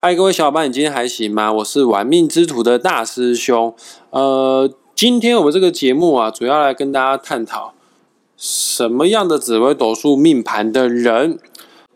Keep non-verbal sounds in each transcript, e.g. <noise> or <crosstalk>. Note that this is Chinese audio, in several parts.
嗨，各位小伙伴，你今天还行吗？我是玩命之徒的大师兄。呃，今天我们这个节目啊，主要来跟大家探讨什么样的紫微斗数命盘的人。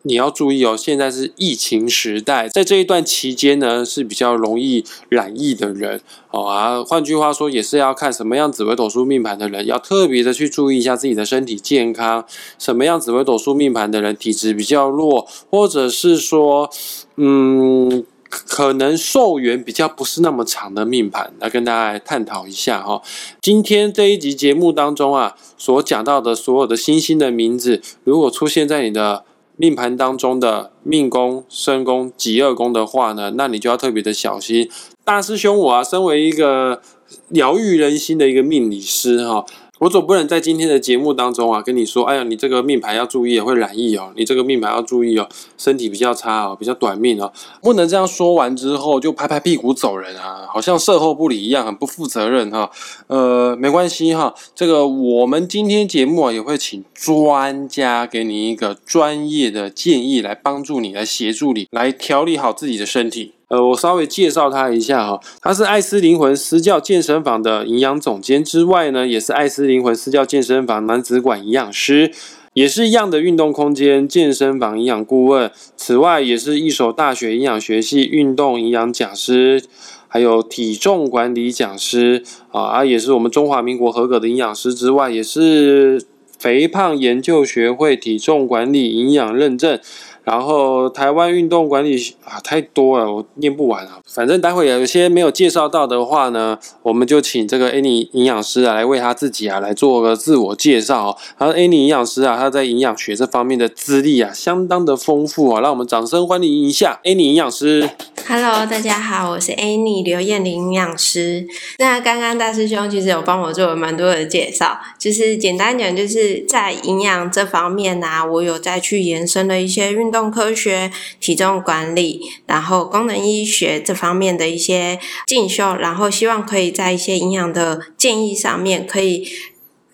你要注意哦，现在是疫情时代，在这一段期间呢，是比较容易染疫的人哦啊。换句话说，也是要看什么样紫微斗数命盘的人，要特别的去注意一下自己的身体健康。什么样紫微斗数命盘的人体质比较弱，或者是说，嗯，可能寿元比较不是那么长的命盘，来跟大家来探讨一下哈。今天这一集节目当中啊，所讲到的所有的星星的名字，如果出现在你的命盘当中的命宫、身宫、吉二宫的话呢，那你就要特别的小心。大师兄，我啊，身为一个疗愈人心的一个命理师哈。我总不能在今天的节目当中啊跟你说，哎呀，你这个命盘要注意，会染疫哦。你这个命盘要注意哦，身体比较差哦，比较短命哦。不能这样说完之后就拍拍屁股走人啊，好像售后不理一样，很不负责任哈。呃，没关系哈，这个我们今天节目啊也会请专家给你一个专业的建议，来帮助你，来协助你，来调理好自己的身体。呃，我稍微介绍他一下哈，他是艾斯灵魂私教健身房的营养总监之外呢，也是艾斯灵魂私教健身房男子馆营养师，也是一样的运动空间健身房营养顾问。此外，也是一所大学营养学系运动营养讲师，还有体重管理讲师啊，啊，也是我们中华民国合格的营养师之外，也是肥胖研究学会体重管理营养认证。然后台湾运动管理啊太多了，我念不完啊。反正待会有一些没有介绍到的话呢，我们就请这个 Annie 营养师啊来为他自己啊来做个自我介绍。然后 Annie 营养师啊，他在营养学这方面的资历啊相当的丰富啊，让我们掌声欢迎一下 Annie 营养师。Hello，大家好，我是 Annie 刘艳玲营养师。那刚刚大师兄其实有帮我做了蛮多的介绍，就是简单讲，就是在营养这方面呢，我有再去延伸了一些运动科学、体重管理，然后功能医学这方面的一些进修，然后希望可以在一些营养的建议上面可以。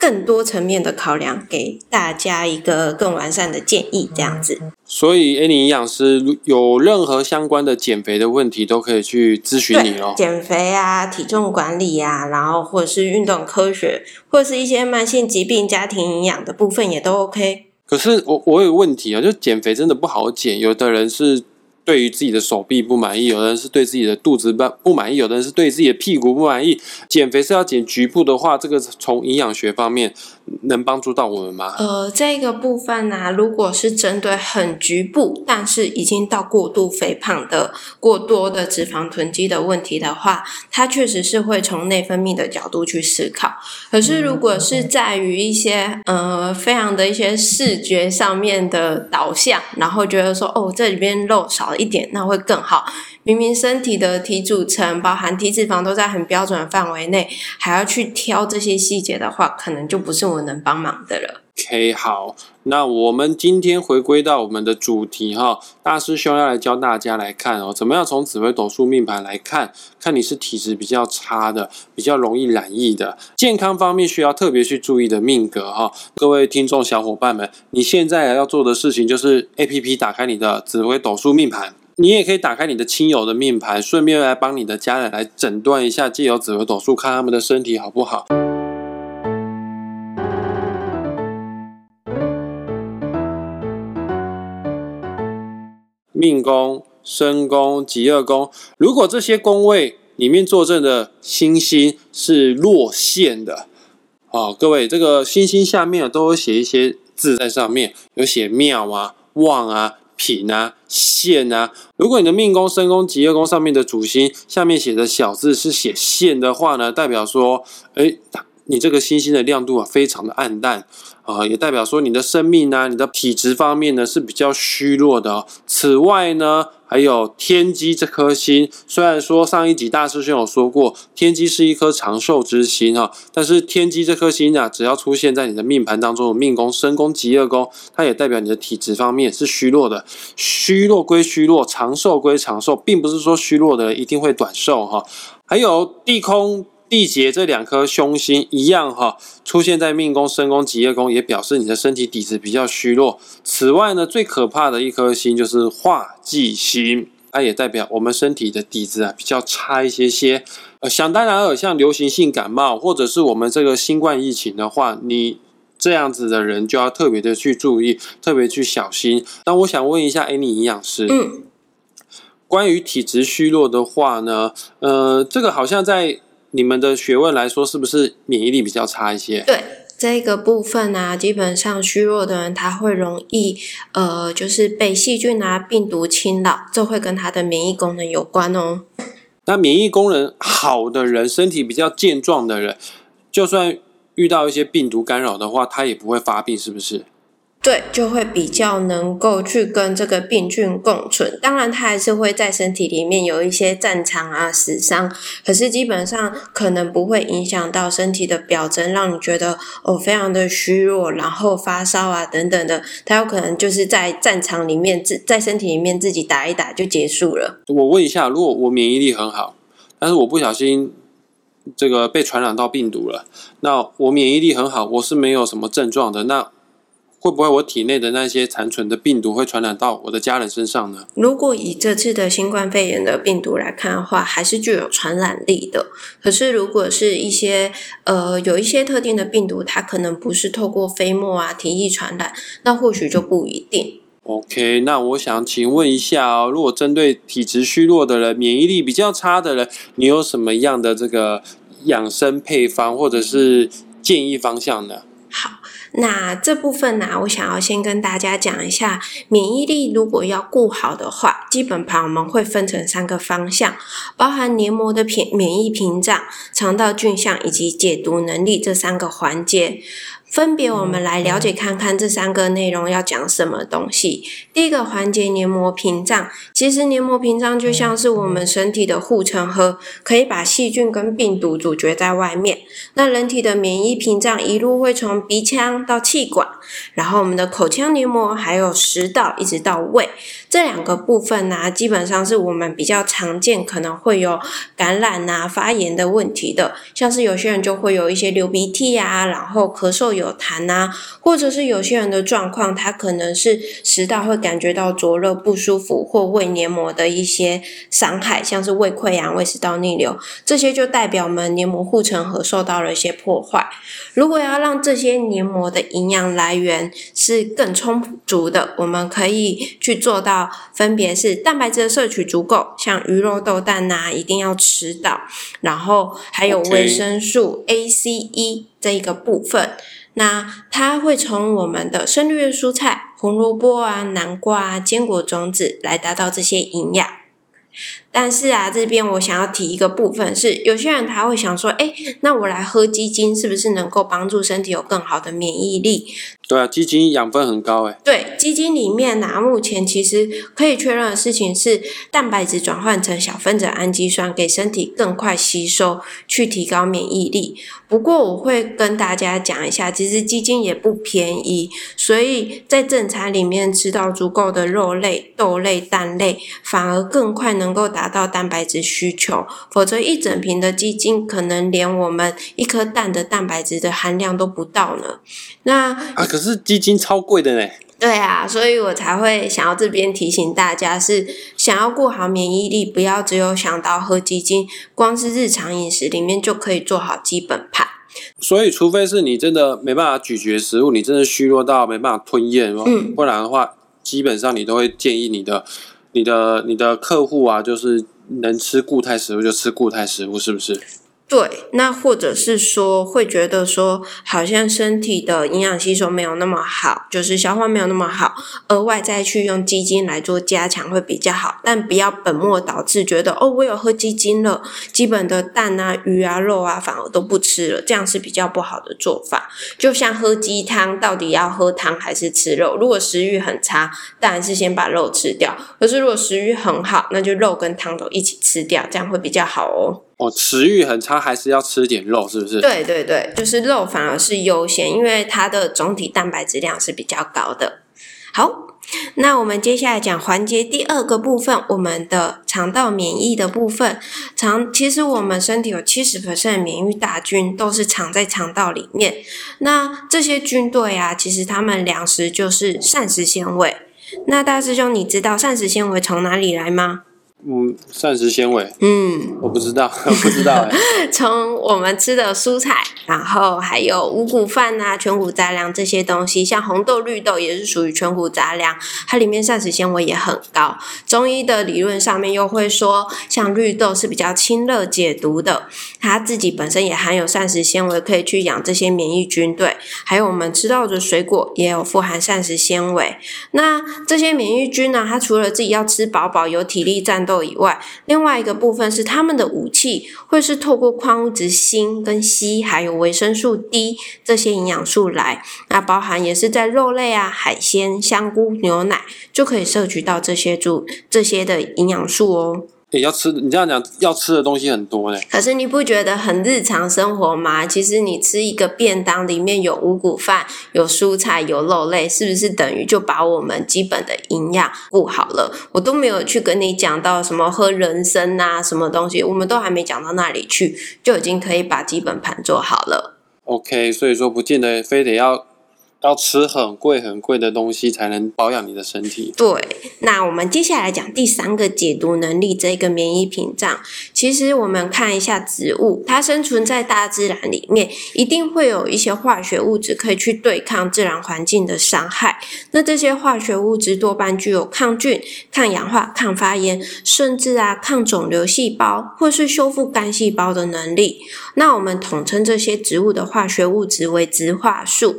更多层面的考量，给大家一个更完善的建议，这样子。所以，Annie 营养师有任何相关的减肥的问题，都可以去咨询你哦。减肥啊，体重管理啊，然后或者是运动科学，或者是一些慢性疾病、家庭营养的部分，也都 OK。可是，我我有问题啊，就减肥真的不好减，有的人是。对于自己的手臂不满意，有的人是对自己的肚子不不满意，有的人是对自己的屁股不满意。减肥是要减局部的话，这个从营养学方面能帮助到我们吗？呃，这个部分呢，如果是针对很局部，但是已经到过度肥胖的、过多的脂肪囤积的问题的话，它确实是会从内分泌的角度去思考。可是如果是在于一些呃非常的一些视觉上面的导向，然后觉得说哦，这里边肉少。一点那会更好。明明身体的体组成，包含体脂肪都在很标准的范围内，还要去挑这些细节的话，可能就不是我能帮忙的了。OK，好，那我们今天回归到我们的主题哈，大师兄要来教大家来看哦，怎么样从紫微斗数命盘来看，看你是体质比较差的，比较容易染疫的，健康方面需要特别去注意的命格哈。各位听众小伙伴们，你现在要做的事情就是 APP 打开你的紫微斗数命盘。你也可以打开你的亲友的命盘，顺便来帮你的家人来诊断一下，借由紫微斗数看他们的身体好不好。命宫、身宫、吉二宫，如果这些宫位里面坐镇的星星是落陷的，哦，各位，这个星星下面都有写一些字在上面，有写妙啊、旺啊。品啊，线啊，如果你的命宫、身宫、吉业宫上面的主星下面写的小字是写线的话呢，代表说，哎，你这个星星的亮度啊，非常的暗淡啊，也代表说你的生命呢，你的体质方面呢是比较虚弱的。此外呢。还有天机这颗星，虽然说上一集大师兄有说过，天机是一颗长寿之星哈，但是天机这颗星啊，只要出现在你的命盘当中命宫、身宫、吉二宫，它也代表你的体质方面是虚弱的。虚弱归虚弱，长寿归长寿，并不是说虚弱的一定会短寿哈。还有地空。地劫这两颗凶星一样哈，出现在命宫、身宫、吉业宫，也表示你的身体底子比较虚弱。此外呢，最可怕的一颗星就是化忌星它也代表我们身体的底子啊比较差一些些。呃，想当然尔，像流行性感冒或者是我们这个新冠疫情的话，你这样子的人就要特别的去注意，特别去小心。那我想问一下，哎，你营养师，嗯，关于体质虚弱的话呢，呃，这个好像在你们的学问来说，是不是免疫力比较差一些？对。这个部分呢，基本上虚弱的人他会容易，呃，就是被细菌啊、病毒侵扰，这会跟他的免疫功能有关哦。那免疫功能好的人，身体比较健壮的人，就算遇到一些病毒干扰的话，他也不会发病，是不是？对，就会比较能够去跟这个病菌共存。当然，它还是会在身体里面有一些战场啊、死伤，可是基本上可能不会影响到身体的表征，让你觉得哦非常的虚弱，然后发烧啊等等的。它有可能就是在战场里面自在身体里面自己打一打就结束了。我问一下，如果我免疫力很好，但是我不小心这个被传染到病毒了，那我免疫力很好，我是没有什么症状的，那。会不会我体内的那些残存的病毒会传染到我的家人身上呢？如果以这次的新冠肺炎的病毒来看的话，还是具有传染力的。可是如果是一些呃有一些特定的病毒，它可能不是透过飞沫啊、体液传染，那或许就不一定。OK，那我想请问一下哦，如果针对体质虚弱的人、免疫力比较差的人，你有什么样的这个养生配方或者是建议方向呢？好。那这部分呢，我想要先跟大家讲一下，免疫力如果要顾好的话，基本盘我们会分成三个方向，包含黏膜的屏免疫屏障、肠道菌相以及解毒能力这三个环节。分别，我们来了解看看这三个内容要讲什么东西。第一个环节，黏膜屏障。其实黏膜屏障就像是我们身体的护城河，可以把细菌跟病毒阻绝在外面。那人体的免疫屏障一路会从鼻腔到气管，然后我们的口腔黏膜，还有食道一直到胃。这两个部分呢，基本上是我们比较常见可能会有感染啊、发炎的问题的，像是有些人就会有一些流鼻涕啊，然后咳嗽有痰啊，或者是有些人的状况，他可能是食道会感觉到灼热不舒服，或胃黏膜的一些伤害，像是胃溃疡、胃食道逆流，这些就代表我们黏膜护城河受到了一些破坏。如果要让这些黏膜的营养来源是更充足的，我们可以去做到。分别是蛋白质的摄取足够，像鱼肉豆蛋呐，一定要吃到。然后还有维生素 A、C、E 这一个部分，那它会从我们的深绿蔬菜、红萝卜啊、南瓜啊、坚果种子来达到这些营养。但是啊，这边我想要提一个部分是，有些人他会想说，哎，那我来喝鸡精是不是能够帮助身体有更好的免疫力？对啊，鸡精养分很高哎。对，鸡精里面呢，目前其实可以确认的事情是，蛋白质转换成小分子氨基酸，给身体更快吸收，去提高免疫力。不过我会跟大家讲一下，其实鸡精也不便宜，所以在正餐里面吃到足够的肉类、豆类、蛋类，反而更快能够达到蛋白质需求。否则一整瓶的鸡精，可能连我们一颗蛋的蛋白质的含量都不到呢。那啊，可是基金超贵的呢。对啊，所以我才会想要这边提醒大家，是想要过好免疫力，不要只有想到喝鸡精，光是日常饮食里面就可以做好基本盘。所以，除非是你真的没办法咀嚼食物，你真的虚弱到没办法吞咽，嗯，不然的话，基本上你都会建议你的、你的、你的客户啊，就是能吃固态食物就吃固态食物，是不是？对，那或者是说会觉得说，好像身体的营养吸收没有那么好，就是消化没有那么好，额外再去用鸡精来做加强会比较好，但不要本末倒置，觉得哦，我有喝鸡精了，基本的蛋啊、鱼啊、肉啊反而都不吃了，这样是比较不好的做法。就像喝鸡汤，到底要喝汤还是吃肉？如果食欲很差，当然是先把肉吃掉；可是如果食欲很好，那就肉跟汤都一起吃掉，这样会比较好哦。哦，食欲很差，还是要吃点肉，是不是？对对对，就是肉反而是优先，因为它的总体蛋白质量是比较高的。好，那我们接下来讲环节第二个部分，我们的肠道免疫的部分。肠其实我们身体有七十的免疫大军都是藏在肠道里面。那这些军队啊，其实他们粮食就是膳食纤维。那大师兄，你知道膳食纤维从哪里来吗？嗯，膳食纤维，嗯，我不知道，<laughs> 不知道哎。<laughs> 从我们吃的蔬菜，然后还有五谷饭啊、全谷杂粮这些东西，像红豆、绿豆也是属于全谷杂粮，它里面膳食纤维也很高。中医的理论上面又会说，像绿豆是比较清热解毒的，它自己本身也含有膳食纤维，可以去养这些免疫军队。还有我们吃到的水果也有富含膳食纤维。那这些免疫菌呢，它除了自己要吃饱饱、有体力战斗以外，另外一个部分是他们的武器会是透过矿物质锌跟硒，还有维生素 D 这些营养素来。那包含也是在肉类啊、海鲜、香菇、牛奶就可以摄取到这些主这些的营养素哦。也要吃，你这样讲要吃的东西很多嘞。可是你不觉得很日常生活吗？其实你吃一个便当，里面有五谷饭、有蔬菜、有肉类，是不是等于就把我们基本的营养顾好了？我都没有去跟你讲到什么喝人参啊，什么东西，我们都还没讲到那里去，就已经可以把基本盘做好了。OK，所以说不见得非得要。要吃很贵很贵的东西才能保养你的身体。对，那我们接下来讲第三个解毒能力，这个免疫屏障。其实我们看一下植物，它生存在大自然里面，一定会有一些化学物质可以去对抗自然环境的伤害。那这些化学物质多半具有抗菌、抗氧化、抗发炎，甚至啊抗肿瘤细胞或是修复干细胞的能力。那我们统称这些植物的化学物质为植化素。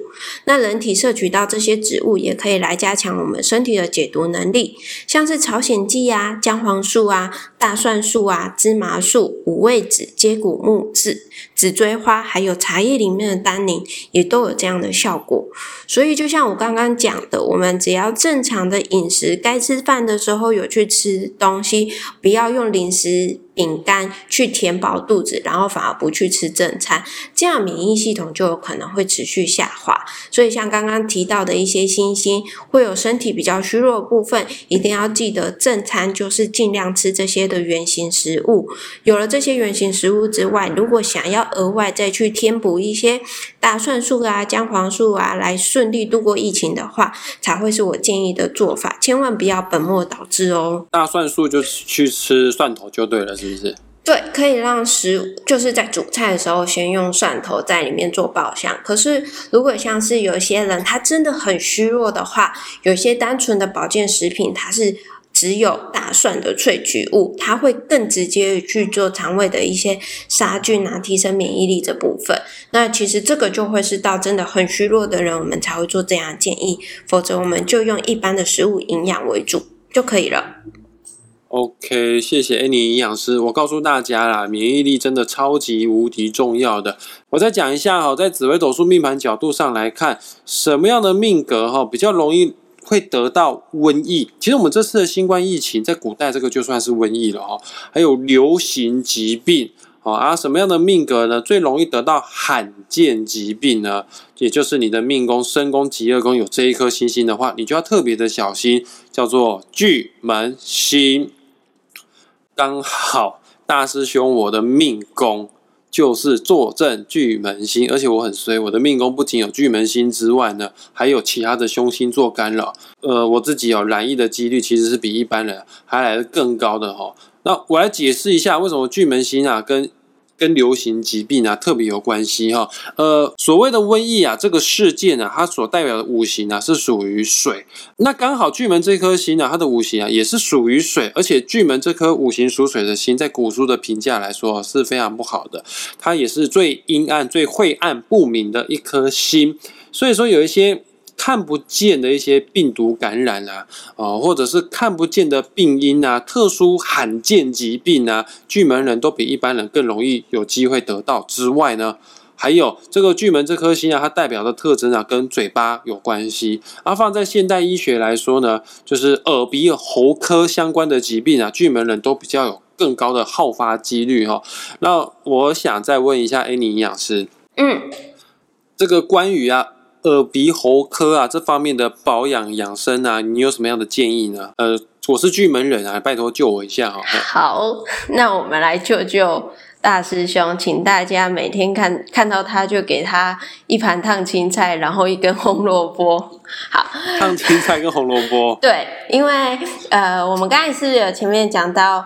那人。体摄取到这些植物，也可以来加强我们身体的解毒能力，像是朝鲜蓟啊、姜黄素啊、大蒜素啊、芝麻素、五味子、接骨木子、紫锥花，还有茶叶里面的单宁，也都有这样的效果。所以，就像我刚刚讲的，我们只要正常的饮食，该吃饭的时候有去吃东西，不要用零食。饼干去填饱肚子，然后反而不去吃正餐，这样免疫系统就有可能会持续下滑。所以像刚刚提到的一些星星，会有身体比较虚弱的部分，一定要记得正餐就是尽量吃这些的原型食物。有了这些原型食物之外，如果想要额外再去添补一些大蒜素啊、姜黄素啊，来顺利度过疫情的话，才会是我建议的做法。千万不要本末倒置哦。大蒜素就去吃蒜头就对了，对，可以让食就是在煮菜的时候先用蒜头在里面做爆香。可是如果像是有些人他真的很虚弱的话，有些单纯的保健食品它是只有大蒜的萃取物，它会更直接去做肠胃的一些杀菌啊，提升免疫力这部分。那其实这个就会是到真的很虚弱的人，我们才会做这样的建议。否则我们就用一般的食物营养为主就可以了。OK，谢谢 Annie 营养师。我告诉大家啦，免疫力真的超级无敌重要的。我再讲一下哈，在紫微斗数命盘角度上来看，什么样的命格哈比较容易会得到瘟疫？其实我们这次的新冠疫情，在古代这个就算是瘟疫了哈。还有流行疾病。好啊，什么样的命格呢？最容易得到罕见疾病呢？也就是你的命宫、身宫、极恶宫有这一颗星星的话，你就要特别的小心，叫做巨门星。刚好大师兄我的命宫就是坐镇巨门星，而且我很衰，我的命宫不仅有巨门星之外呢，还有其他的凶星做干扰。呃，我自己有染疫的几率其实是比一般人还来的更高的哈。那我来解释一下，为什么巨门星啊跟跟流行疾病啊特别有关系哈。呃，所谓的瘟疫啊这个事件啊，它所代表的五行啊是属于水。那刚好巨门这颗星啊，它的五行啊也是属于水，而且巨门这颗五行属水的星，在古书的评价来说是非常不好的，它也是最阴暗、最晦暗不明的一颗星。所以说有一些。看不见的一些病毒感染啊，呃，或者是看不见的病因啊，特殊罕见疾病啊，巨门人都比一般人更容易有机会得到。之外呢，还有这个巨门这颗星啊，它代表的特征啊，跟嘴巴有关系。而放在现代医学来说呢，就是耳鼻喉科相关的疾病啊，巨门人都比较有更高的好发几率哈。那我想再问一下 a 妮营养师，嗯，这个关于啊。耳鼻喉科啊，这方面的保养养生啊，你有什么样的建议呢？呃，我是巨门人啊，拜托救我一下哈。好，那我们来救救大师兄，请大家每天看看到他就给他一盘烫青菜，然后一根红萝卜。<laughs> 好，烫青菜跟红萝卜。<laughs> 对，因为呃，我们刚才是有前面讲到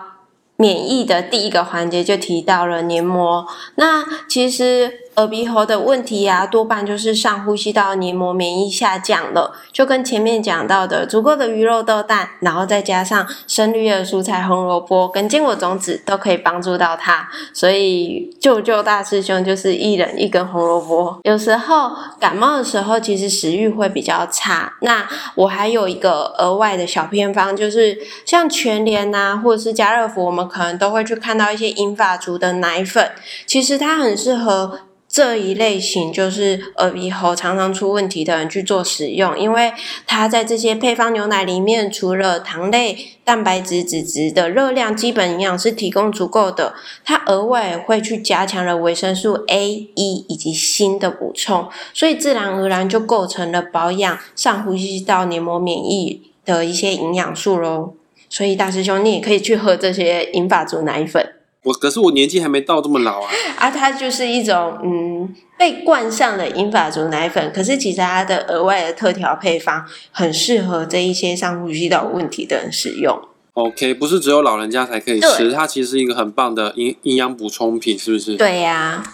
免疫的第一个环节就提到了黏膜，那其实。耳鼻喉的问题啊，多半就是上呼吸道黏膜免疫下降了，就跟前面讲到的足够的鱼肉豆蛋，然后再加上深绿叶蔬菜红萝卜跟坚果种子都可以帮助到它。所以救救大师兄就是一人一根红萝卜。有时候感冒的时候，其实食欲会比较差。那我还有一个额外的小偏方，就是像全联呐，或者是家乐福，我们可能都会去看到一些银发族的奶粉，其实它很适合。这一类型就是耳鼻喉常常出问题的人去做使用，因为它在这些配方牛奶里面，除了糖类、蛋白质、脂质的热量基本营养是提供足够的，它额外会去加强了维生素 A、E 以及锌的补充，所以自然而然就构成了保养上呼吸道黏膜免疫的一些营养素喽。所以大师兄，你也可以去喝这些银发族奶粉。我可是我年纪还没到这么老啊！<laughs> 啊，它就是一种嗯，被冠上了英法族奶粉，可是其实它的额外的特调配方很适合这一些上呼吸道问题的人使用。OK，不是只有老人家才可以吃，它其实是一个很棒的营营养补充品，是不是？对呀。啊，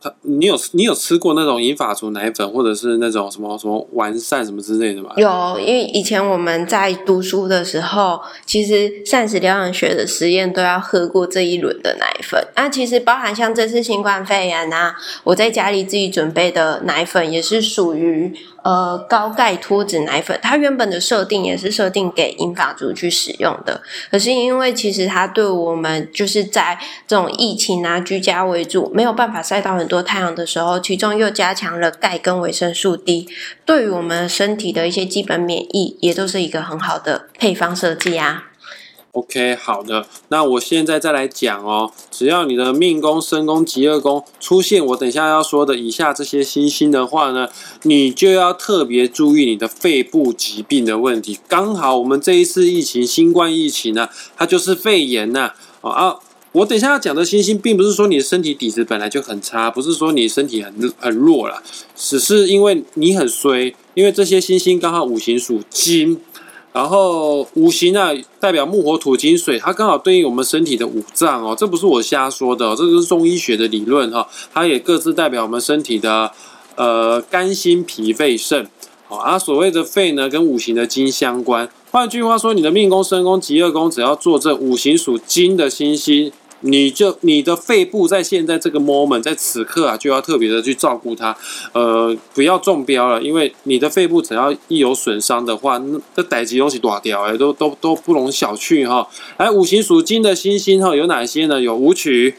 他你有你有吃过那种银发族奶粉，或者是那种什么什么完善什么之类的吗？有，因为以前我们在读书的时候，其实膳食疗养学的实验都要喝过这一轮的奶粉。那其实包含像这次新冠肺炎啊，我在家里自己准备的奶粉也是属于。呃，高钙脱脂奶粉，它原本的设定也是设定给英法族去使用的。可是因为其实它对我们就是在这种疫情啊居家为主，没有办法晒到很多太阳的时候，其中又加强了钙跟维生素 D，对于我们身体的一些基本免疫，也都是一个很好的配方设计啊。OK，好的，那我现在再来讲哦。只要你的命宫、身宫、吉二宫出现我等下要说的以下这些星星的话呢，你就要特别注意你的肺部疾病的问题。刚好我们这一次疫情，新冠疫情呢，它就是肺炎呐。啊，我等下要讲的星星，并不是说你的身体底子本来就很差，不是说你身体很很弱了，只是因为你很衰，因为这些星星刚好五行属金。然后五行啊，代表木火土金水，它刚好对应我们身体的五脏哦，这不是我瞎说的，这个是中医学的理论哈。它也各自代表我们身体的呃肝、心、脾、肺、肾。好啊，所谓的肺呢，跟五行的金相关。换句话说，你的命宫、身宫、吉二宫，只要坐这五行属金的星星。你就你的肺部在现在这个 moment，在此刻啊，就要特别的去照顾它，呃，不要中标了，因为你的肺部只要一有损伤的话，那这逮几东西断掉哎，都都都不容小觑哈。哎，五行属金的星星哈，有哪些呢？有武曲、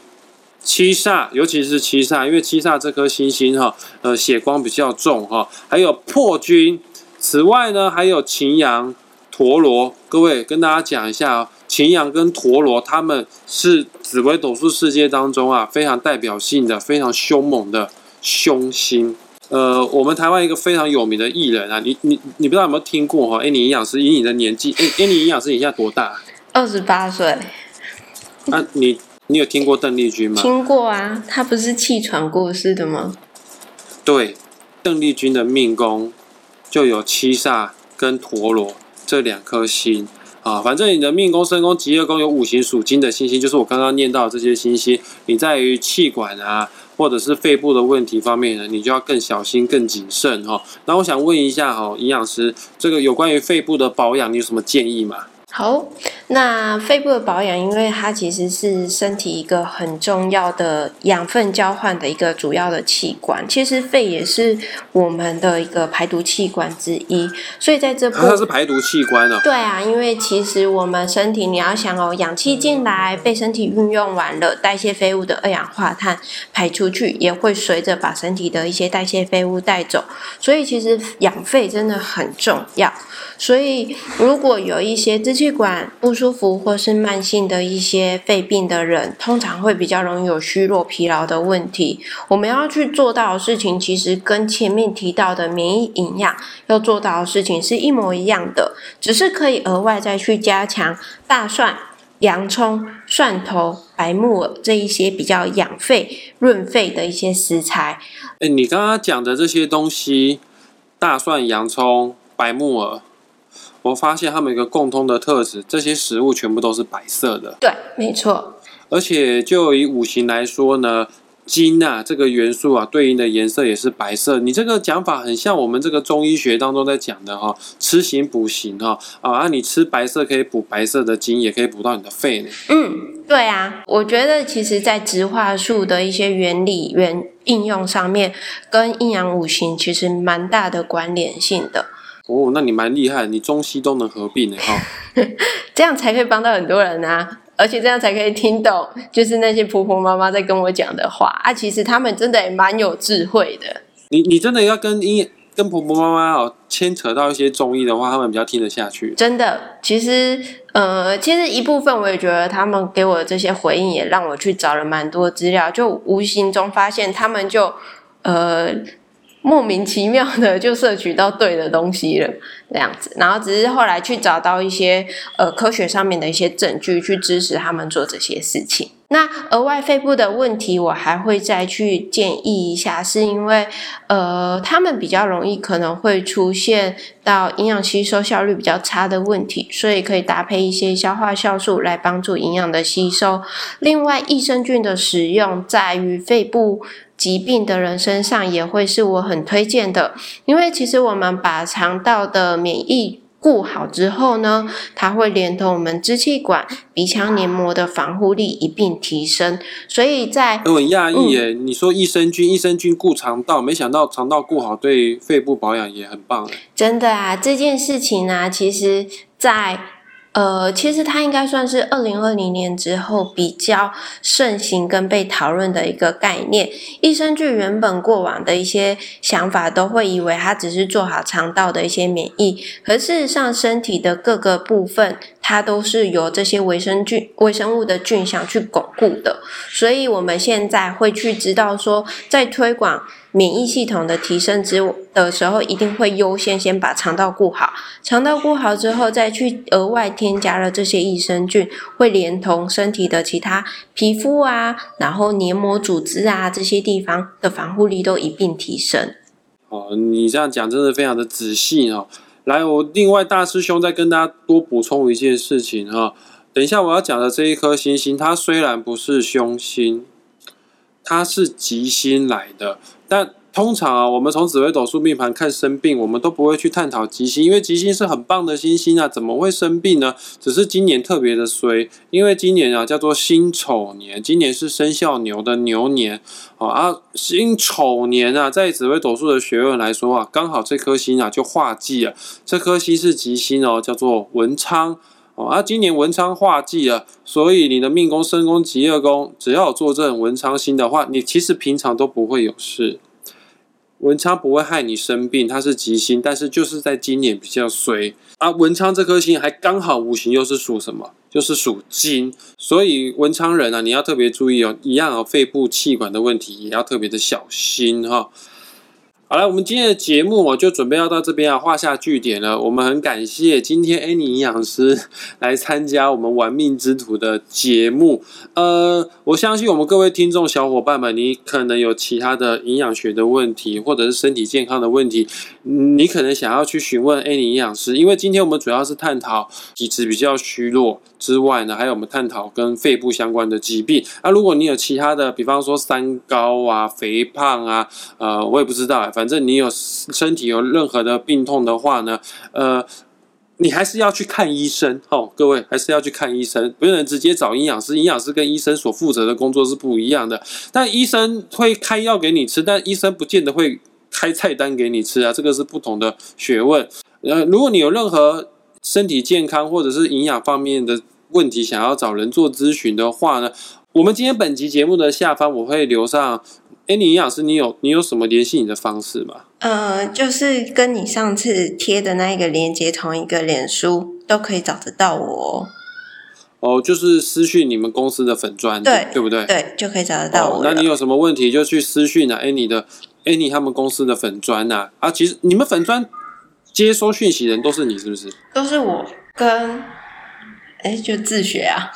七煞，尤其是七煞，因为七煞这颗星星哈，呃，血光比较重哈。还有破军，此外呢，还有擎羊、陀螺。各位跟大家讲一下啊。秦阳跟陀螺，他们是紫微斗数世界当中啊非常代表性的、非常凶猛的凶星。呃，我们台湾一个非常有名的艺人啊，你你你不知道有没有听过哈？哎，你营养师以你的年纪，哎哎，你营养师你现在多大？二十八岁。那你你有听过邓丽君吗？听过啊，她不是气喘过世的吗？对，邓丽君的命宫就有七煞跟陀螺这两颗星。啊，反正你的命宫、身宫、吉业宫有五行属金的星星，就是我刚刚念到这些星星。你在于气管啊，或者是肺部的问题方面呢，你就要更小心、更谨慎哈。那我想问一下哈，营养师，这个有关于肺部的保养，你有什么建议吗？好，那肺部的保养，因为它其实是身体一个很重要的养分交换的一个主要的器官。其实肺也是我们的一个排毒器官之一，所以在这它是排毒器官啊。对啊，因为其实我们身体你要想哦，氧气进来被身体运用完了，代谢废物的二氧化碳排出去，也会随着把身体的一些代谢废物带走。所以其实养肺真的很重要。所以如果有一些支气管不舒服或是慢性的一些肺病的人，通常会比较容易有虚弱、疲劳的问题。我们要去做到的事情，其实跟前面提到的免疫营养要做到的事情是一模一样的，只是可以额外再去加强大蒜、洋葱、蒜头、白木耳这一些比较养肺、润肺的一些食材。哎，你刚刚讲的这些东西，大蒜、洋葱、白木耳，我发现它们有一个共通的特质，这些食物全部都是白色的。对，没错。而且就以五行来说呢。金啊，这个元素啊，对应的颜色也是白色。你这个讲法很像我们这个中医学当中在讲的哈，吃形补形哈啊，你吃白色可以补白色的金，也可以补到你的肺呢。嗯，对啊，我觉得其实在植化术的一些原理原应用上面，跟阴阳五行其实蛮大的关联性的。哦，那你蛮厉害，你中西都能合并的哈，<laughs> 这样才可以帮到很多人啊。而且这样才可以听懂，就是那些婆婆妈妈在跟我讲的话啊。其实他们真的也蛮有智慧的。你你真的要跟音跟婆婆妈妈哦牵扯到一些中医的话，他们比较听得下去。真的，其实呃，其实一部分我也觉得他们给我的这些回应，也让我去找了蛮多资料，就无形中发现他们就呃。莫名其妙的 <laughs> 就摄取到对的东西了，这样子，然后只是后来去找到一些呃科学上面的一些证据去支持他们做这些事情。那额外肺部的问题，我还会再去建议一下，是因为呃他们比较容易可能会出现到营养吸收效率比较差的问题，所以可以搭配一些消化酵素来帮助营养的吸收。另外，益生菌的使用在于肺部。疾病的人身上也会是我很推荐的，因为其实我们把肠道的免疫顾好之后呢，它会连同我们支气管、鼻腔黏膜的防护力一并提升。所以在我很讶异耶，你说益生菌，益生菌顾肠道，没想到肠道顾好对肺部保养也很棒哎。真的啊，这件事情呢，其实在。呃，其实它应该算是二零二零年之后比较盛行跟被讨论的一个概念。益生菌原本过往的一些想法都会以为它只是做好肠道的一些免疫，可事实上身体的各个部分它都是由这些微生菌、微生物的菌相去巩固的。所以我们现在会去知道说，在推广。免疫系统的提升之的时候，一定会优先先把肠道顾好。肠道顾好之后，再去额外添加了这些益生菌，会连同身体的其他皮肤啊，然后黏膜组织啊这些地方的防护力都一并提升。哦，你这样讲真的非常的仔细哦。来，我另外大师兄再跟大家多补充一件事情哈。等一下我要讲的这一颗星星，它虽然不是凶星。它是吉星来的，但通常啊，我们从紫微斗数命盘看生病，我们都不会去探讨吉星，因为吉星是很棒的星星啊，怎么会生病呢？只是今年特别的衰，因为今年啊叫做辛丑年，今年是生肖牛的牛年啊，辛丑年啊，在紫微斗数的学问来说啊，刚好这颗星啊就化忌了，这颗星是吉星哦，叫做文昌。啊，今年文昌化忌了，所以你的命宫、身宫、吉业宫，只要有坐镇文昌星的话，你其实平常都不会有事。文昌不会害你生病，它是吉星，但是就是在今年比较衰啊。文昌这颗星还刚好五行又是属什么？就是属金，所以文昌人啊，你要特别注意哦，一样哦，肺部气管的问题也要特别的小心哈。好了，我们今天的节目我就准备要到这边啊画下句点了。我们很感谢今天 Annie 营养师来参加我们玩命之徒的节目。呃，我相信我们各位听众小伙伴们，你可能有其他的营养学的问题，或者是身体健康的问题，你可能想要去询问 Annie 营养师。因为今天我们主要是探讨体质比较虚弱之外呢，还有我们探讨跟肺部相关的疾病。那如果你有其他的，比方说三高啊、肥胖啊，呃，我也不知道。反正你有身体有任何的病痛的话呢，呃，你还是要去看医生哦，各位还是要去看医生，不能直接找营养师。营养师跟医生所负责的工作是不一样的，但医生会开药给你吃，但医生不见得会开菜单给你吃啊，这个是不同的学问。呃，如果你有任何身体健康或者是营养方面的问题，想要找人做咨询的话呢，我们今天本集节目的下方我会留上。哎，你营养师，你有你有什么联系你的方式吗？呃，就是跟你上次贴的那一个链接同一个脸书都可以找得到我。哦，就是私讯你们公司的粉砖，对对不对？对，就可以找得到我。那你有什么问题就去私讯啊，哎，你的哎，你他们公司的粉砖呐啊，其实你们粉砖接收讯息人都是你是不是？都是我跟哎，就自学啊。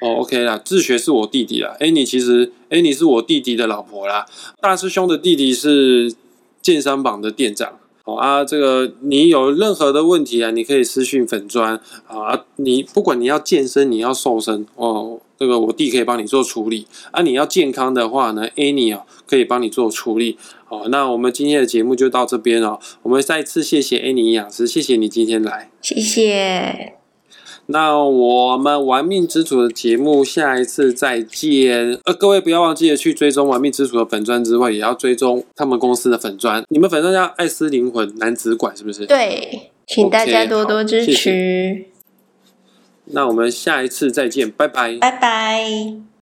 哦，OK 啦，自学是我弟弟啦。Annie 其实 Annie 是我弟弟的老婆啦。大师兄的弟弟是健身榜的店长。哦啊，这个你有任何的问题啊，你可以私讯粉砖啊。你不管你要健身，你要瘦身哦，这个我弟可以帮你做处理啊。你要健康的话呢，Annie 哦可以帮你做处理。哦，那我们今天的节目就到这边哦。我们再次谢谢 Annie 营养师，谢谢你今天来，谢谢。那我们玩命之主的节目下一次再见。呃，各位不要忘记了去追踪玩命之主的粉砖之外，也要追踪他们公司的粉砖。你们粉砖叫爱思灵魂男子馆是不是？对，请大家多多支持。那我们下一次再见，拜拜。拜拜。